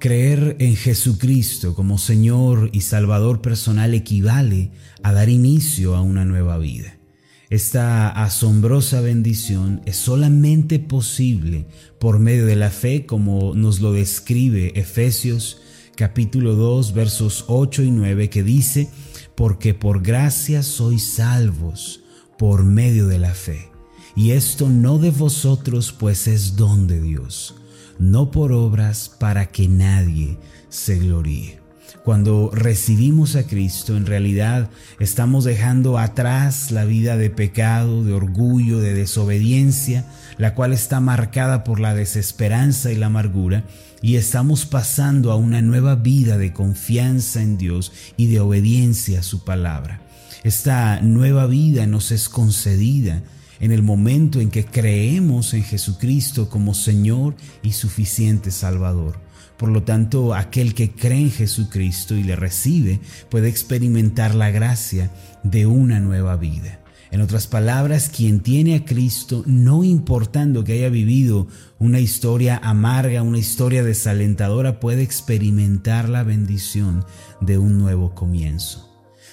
Creer en Jesucristo como Señor y Salvador personal equivale a dar inicio a una nueva vida. Esta asombrosa bendición es solamente posible por medio de la fe como nos lo describe Efesios capítulo 2 versos 8 y 9 que dice, porque por gracia sois salvos por medio de la fe. Y esto no de vosotros, pues es don de Dios no por obras para que nadie se gloríe. Cuando recibimos a Cristo, en realidad estamos dejando atrás la vida de pecado, de orgullo, de desobediencia, la cual está marcada por la desesperanza y la amargura, y estamos pasando a una nueva vida de confianza en Dios y de obediencia a su palabra. Esta nueva vida nos es concedida en el momento en que creemos en Jesucristo como Señor y suficiente Salvador. Por lo tanto, aquel que cree en Jesucristo y le recibe puede experimentar la gracia de una nueva vida. En otras palabras, quien tiene a Cristo, no importando que haya vivido una historia amarga, una historia desalentadora, puede experimentar la bendición de un nuevo comienzo.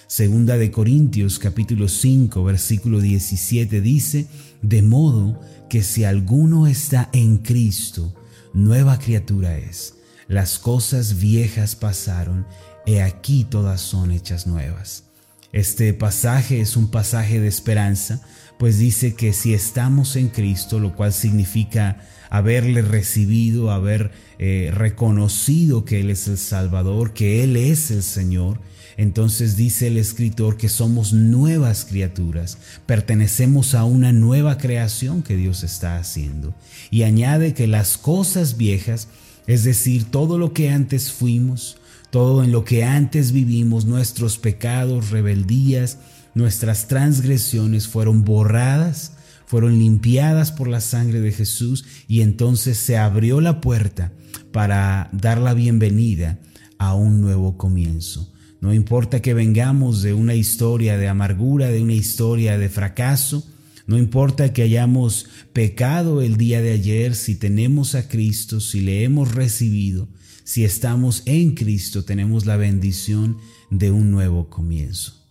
Segunda de Corintios capítulo 5 versículo 17 dice, de modo que si alguno está en Cristo, nueva criatura es. Las cosas viejas pasaron, he aquí todas son hechas nuevas. Este pasaje es un pasaje de esperanza, pues dice que si estamos en Cristo, lo cual significa haberle recibido, haber eh, reconocido que Él es el Salvador, que Él es el Señor, entonces dice el escritor que somos nuevas criaturas, pertenecemos a una nueva creación que Dios está haciendo. Y añade que las cosas viejas, es decir, todo lo que antes fuimos, todo en lo que antes vivimos, nuestros pecados, rebeldías, nuestras transgresiones fueron borradas, fueron limpiadas por la sangre de Jesús y entonces se abrió la puerta para dar la bienvenida a un nuevo comienzo. No importa que vengamos de una historia de amargura, de una historia de fracaso, no importa que hayamos pecado el día de ayer, si tenemos a Cristo, si le hemos recibido, si estamos en Cristo, tenemos la bendición de un nuevo comienzo.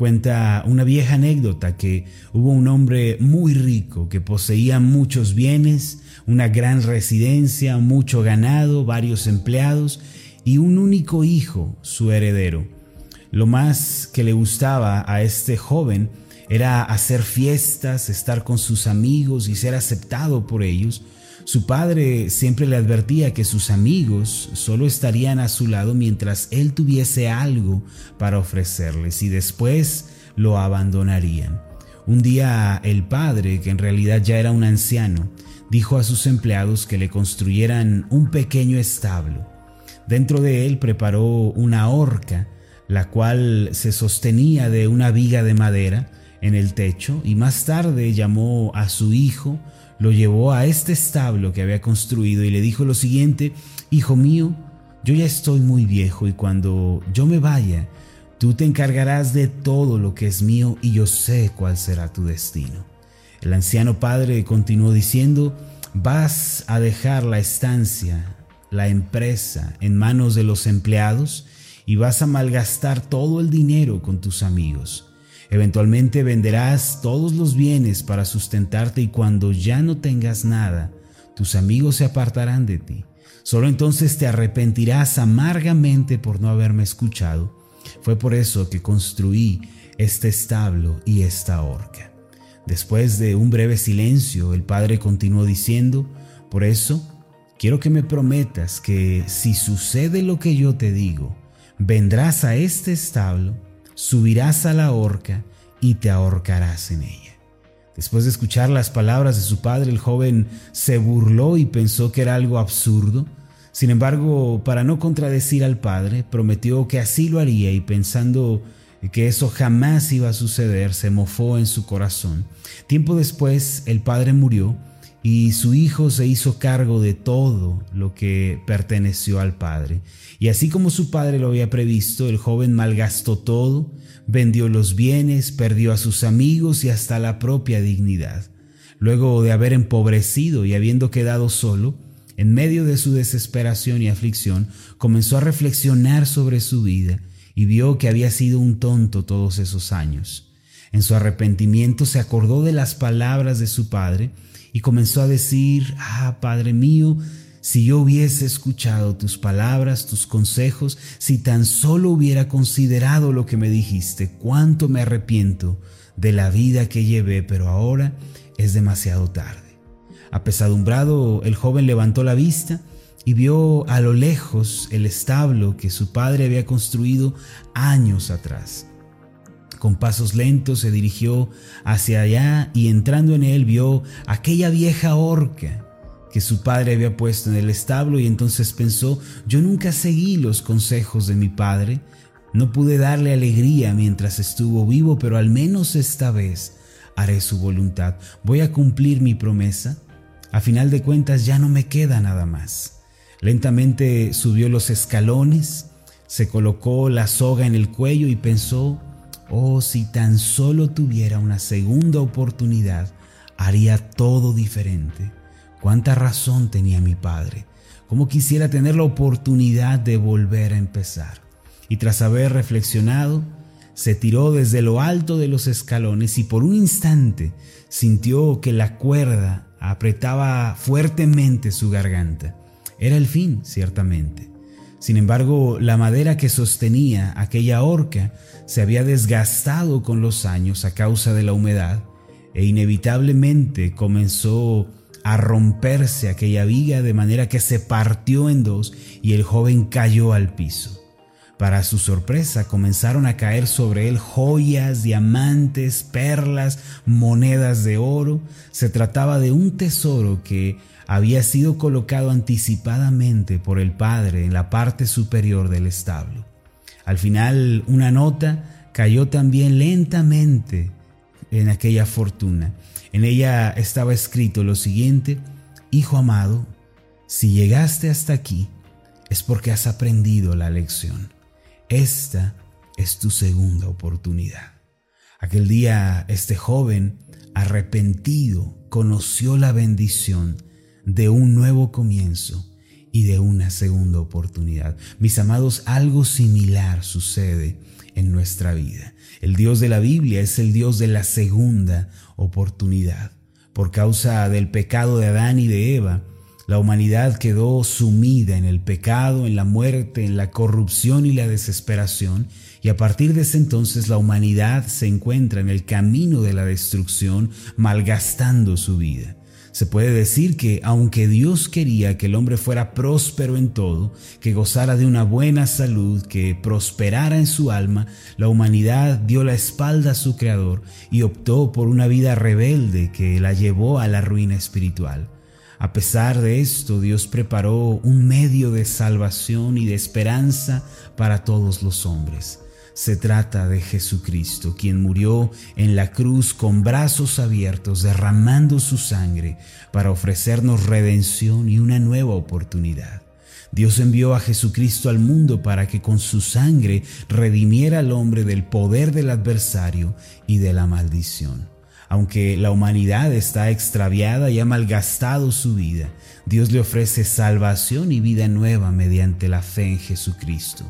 Cuenta una vieja anécdota que hubo un hombre muy rico que poseía muchos bienes, una gran residencia, mucho ganado, varios empleados y un único hijo, su heredero. Lo más que le gustaba a este joven era hacer fiestas, estar con sus amigos y ser aceptado por ellos. Su padre siempre le advertía que sus amigos solo estarían a su lado mientras él tuviese algo para ofrecerles y después lo abandonarían. Un día el padre, que en realidad ya era un anciano, dijo a sus empleados que le construyeran un pequeño establo. Dentro de él preparó una horca la cual se sostenía de una viga de madera en el techo y más tarde llamó a su hijo, lo llevó a este establo que había construido y le dijo lo siguiente, Hijo mío, yo ya estoy muy viejo y cuando yo me vaya, tú te encargarás de todo lo que es mío y yo sé cuál será tu destino. El anciano padre continuó diciendo, vas a dejar la estancia, la empresa en manos de los empleados, y vas a malgastar todo el dinero con tus amigos. Eventualmente venderás todos los bienes para sustentarte y cuando ya no tengas nada, tus amigos se apartarán de ti. Solo entonces te arrepentirás amargamente por no haberme escuchado. Fue por eso que construí este establo y esta horca. Después de un breve silencio, el padre continuó diciendo, por eso quiero que me prometas que si sucede lo que yo te digo, vendrás a este establo, subirás a la horca y te ahorcarás en ella. Después de escuchar las palabras de su padre, el joven se burló y pensó que era algo absurdo. Sin embargo, para no contradecir al padre, prometió que así lo haría y pensando que eso jamás iba a suceder, se mofó en su corazón. Tiempo después, el padre murió y su hijo se hizo cargo de todo lo que perteneció al padre. Y así como su padre lo había previsto, el joven malgastó todo, vendió los bienes, perdió a sus amigos y hasta la propia dignidad. Luego de haber empobrecido y habiendo quedado solo, en medio de su desesperación y aflicción, comenzó a reflexionar sobre su vida y vio que había sido un tonto todos esos años. En su arrepentimiento se acordó de las palabras de su padre y comenzó a decir, ah, Padre mío, si yo hubiese escuchado tus palabras, tus consejos, si tan solo hubiera considerado lo que me dijiste, cuánto me arrepiento de la vida que llevé, pero ahora es demasiado tarde. Apesadumbrado, el joven levantó la vista y vio a lo lejos el establo que su padre había construido años atrás. Con pasos lentos se dirigió hacia allá y entrando en él vio aquella vieja horca que su padre había puesto en el establo y entonces pensó, yo nunca seguí los consejos de mi padre, no pude darle alegría mientras estuvo vivo, pero al menos esta vez haré su voluntad, voy a cumplir mi promesa, a final de cuentas ya no me queda nada más. Lentamente subió los escalones, se colocó la soga en el cuello y pensó, oh, si tan solo tuviera una segunda oportunidad, haría todo diferente. Cuánta razón tenía mi padre. Cómo quisiera tener la oportunidad de volver a empezar. Y tras haber reflexionado, se tiró desde lo alto de los escalones y por un instante sintió que la cuerda apretaba fuertemente su garganta. Era el fin, ciertamente. Sin embargo, la madera que sostenía aquella horca se había desgastado con los años a causa de la humedad e inevitablemente comenzó a romperse aquella viga de manera que se partió en dos y el joven cayó al piso. Para su sorpresa comenzaron a caer sobre él joyas, diamantes, perlas, monedas de oro. Se trataba de un tesoro que había sido colocado anticipadamente por el padre en la parte superior del establo. Al final una nota cayó también lentamente en aquella fortuna en ella estaba escrito lo siguiente, Hijo amado, si llegaste hasta aquí es porque has aprendido la lección. Esta es tu segunda oportunidad. Aquel día este joven arrepentido conoció la bendición de un nuevo comienzo y de una segunda oportunidad. Mis amados, algo similar sucede en nuestra vida. El Dios de la Biblia es el Dios de la segunda oportunidad. Por causa del pecado de Adán y de Eva, la humanidad quedó sumida en el pecado, en la muerte, en la corrupción y la desesperación, y a partir de ese entonces la humanidad se encuentra en el camino de la destrucción, malgastando su vida. Se puede decir que aunque Dios quería que el hombre fuera próspero en todo, que gozara de una buena salud, que prosperara en su alma, la humanidad dio la espalda a su Creador y optó por una vida rebelde que la llevó a la ruina espiritual. A pesar de esto, Dios preparó un medio de salvación y de esperanza para todos los hombres. Se trata de Jesucristo, quien murió en la cruz con brazos abiertos, derramando su sangre para ofrecernos redención y una nueva oportunidad. Dios envió a Jesucristo al mundo para que con su sangre redimiera al hombre del poder del adversario y de la maldición. Aunque la humanidad está extraviada y ha malgastado su vida, Dios le ofrece salvación y vida nueva mediante la fe en Jesucristo.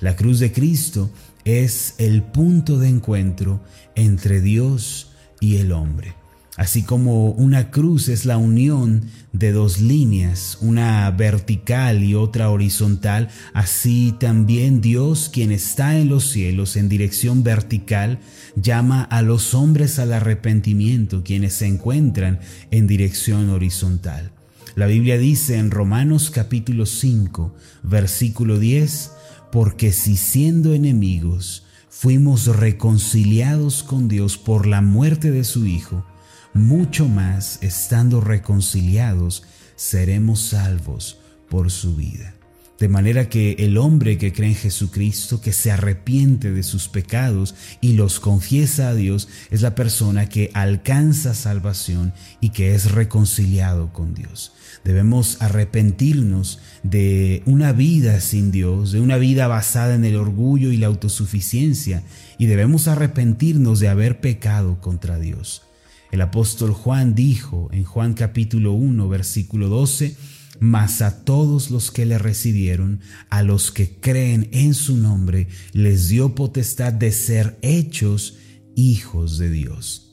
La cruz de Cristo es el punto de encuentro entre Dios y el hombre. Así como una cruz es la unión de dos líneas, una vertical y otra horizontal, así también Dios, quien está en los cielos en dirección vertical, llama a los hombres al arrepentimiento, quienes se encuentran en dirección horizontal. La Biblia dice en Romanos capítulo 5, versículo 10, porque si siendo enemigos fuimos reconciliados con Dios por la muerte de su Hijo, mucho más estando reconciliados seremos salvos por su vida. De manera que el hombre que cree en Jesucristo, que se arrepiente de sus pecados y los confiesa a Dios, es la persona que alcanza salvación y que es reconciliado con Dios. Debemos arrepentirnos de una vida sin Dios, de una vida basada en el orgullo y la autosuficiencia, y debemos arrepentirnos de haber pecado contra Dios. El apóstol Juan dijo en Juan capítulo 1, versículo 12, mas a todos los que le recibieron, a los que creen en su nombre, les dio potestad de ser hechos hijos de Dios.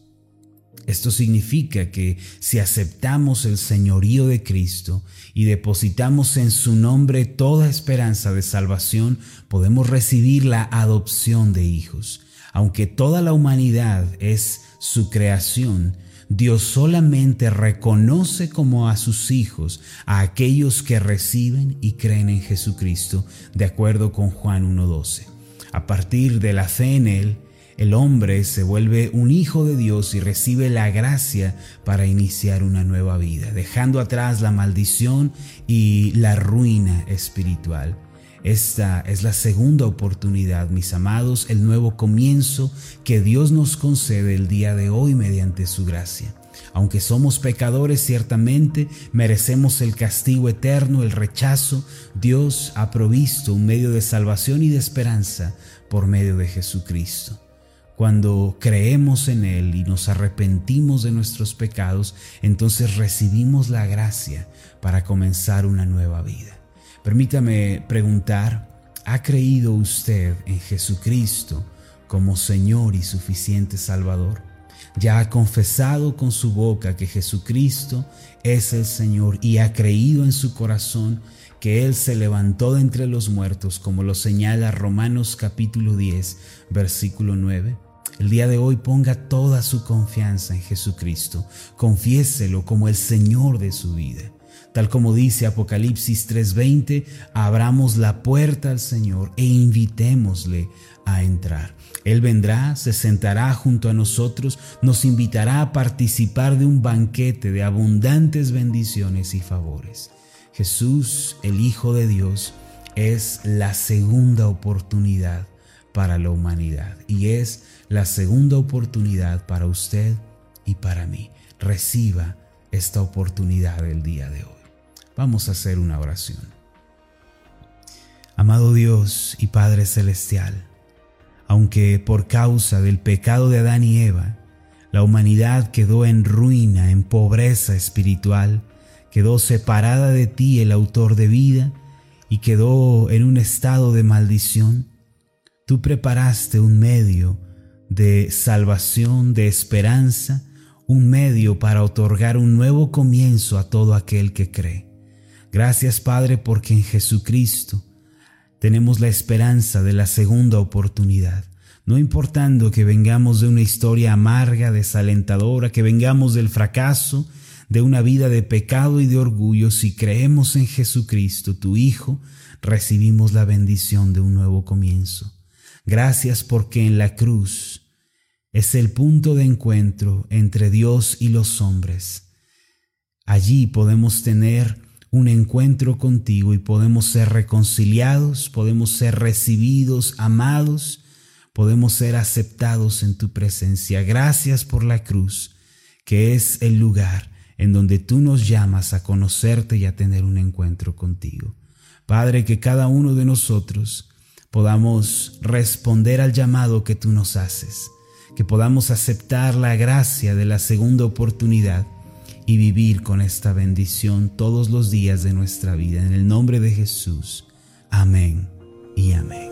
Esto significa que si aceptamos el señorío de Cristo y depositamos en su nombre toda esperanza de salvación, podemos recibir la adopción de hijos. Aunque toda la humanidad es su creación, Dios solamente reconoce como a sus hijos a aquellos que reciben y creen en Jesucristo, de acuerdo con Juan 1.12. A partir de la fe en Él, el hombre se vuelve un hijo de Dios y recibe la gracia para iniciar una nueva vida, dejando atrás la maldición y la ruina espiritual. Esta es la segunda oportunidad, mis amados, el nuevo comienzo que Dios nos concede el día de hoy mediante su gracia. Aunque somos pecadores, ciertamente merecemos el castigo eterno, el rechazo. Dios ha provisto un medio de salvación y de esperanza por medio de Jesucristo. Cuando creemos en Él y nos arrepentimos de nuestros pecados, entonces recibimos la gracia para comenzar una nueva vida. Permítame preguntar, ¿ha creído usted en Jesucristo como Señor y suficiente Salvador? ¿Ya ha confesado con su boca que Jesucristo es el Señor y ha creído en su corazón que Él se levantó de entre los muertos, como lo señala Romanos capítulo 10, versículo 9. El día de hoy ponga toda su confianza en Jesucristo, confiéselo como el Señor de su vida. Tal como dice Apocalipsis 3:20, abramos la puerta al Señor e invitémosle a entrar. Él vendrá, se sentará junto a nosotros, nos invitará a participar de un banquete de abundantes bendiciones y favores. Jesús, el Hijo de Dios, es la segunda oportunidad para la humanidad y es la segunda oportunidad para usted y para mí. Reciba esta oportunidad el día de hoy. Vamos a hacer una oración. Amado Dios y Padre Celestial, aunque por causa del pecado de Adán y Eva, la humanidad quedó en ruina, en pobreza espiritual, quedó separada de ti, el autor de vida, y quedó en un estado de maldición, tú preparaste un medio de salvación, de esperanza, un medio para otorgar un nuevo comienzo a todo aquel que cree. Gracias Padre porque en Jesucristo tenemos la esperanza de la segunda oportunidad. No importando que vengamos de una historia amarga, desalentadora, que vengamos del fracaso, de una vida de pecado y de orgullo, si creemos en Jesucristo, tu Hijo, recibimos la bendición de un nuevo comienzo. Gracias porque en la cruz es el punto de encuentro entre Dios y los hombres. Allí podemos tener un encuentro contigo y podemos ser reconciliados, podemos ser recibidos, amados, podemos ser aceptados en tu presencia. Gracias por la cruz, que es el lugar en donde tú nos llamas a conocerte y a tener un encuentro contigo. Padre, que cada uno de nosotros podamos responder al llamado que tú nos haces, que podamos aceptar la gracia de la segunda oportunidad y vivir con esta bendición todos los días de nuestra vida. En el nombre de Jesús. Amén y amén.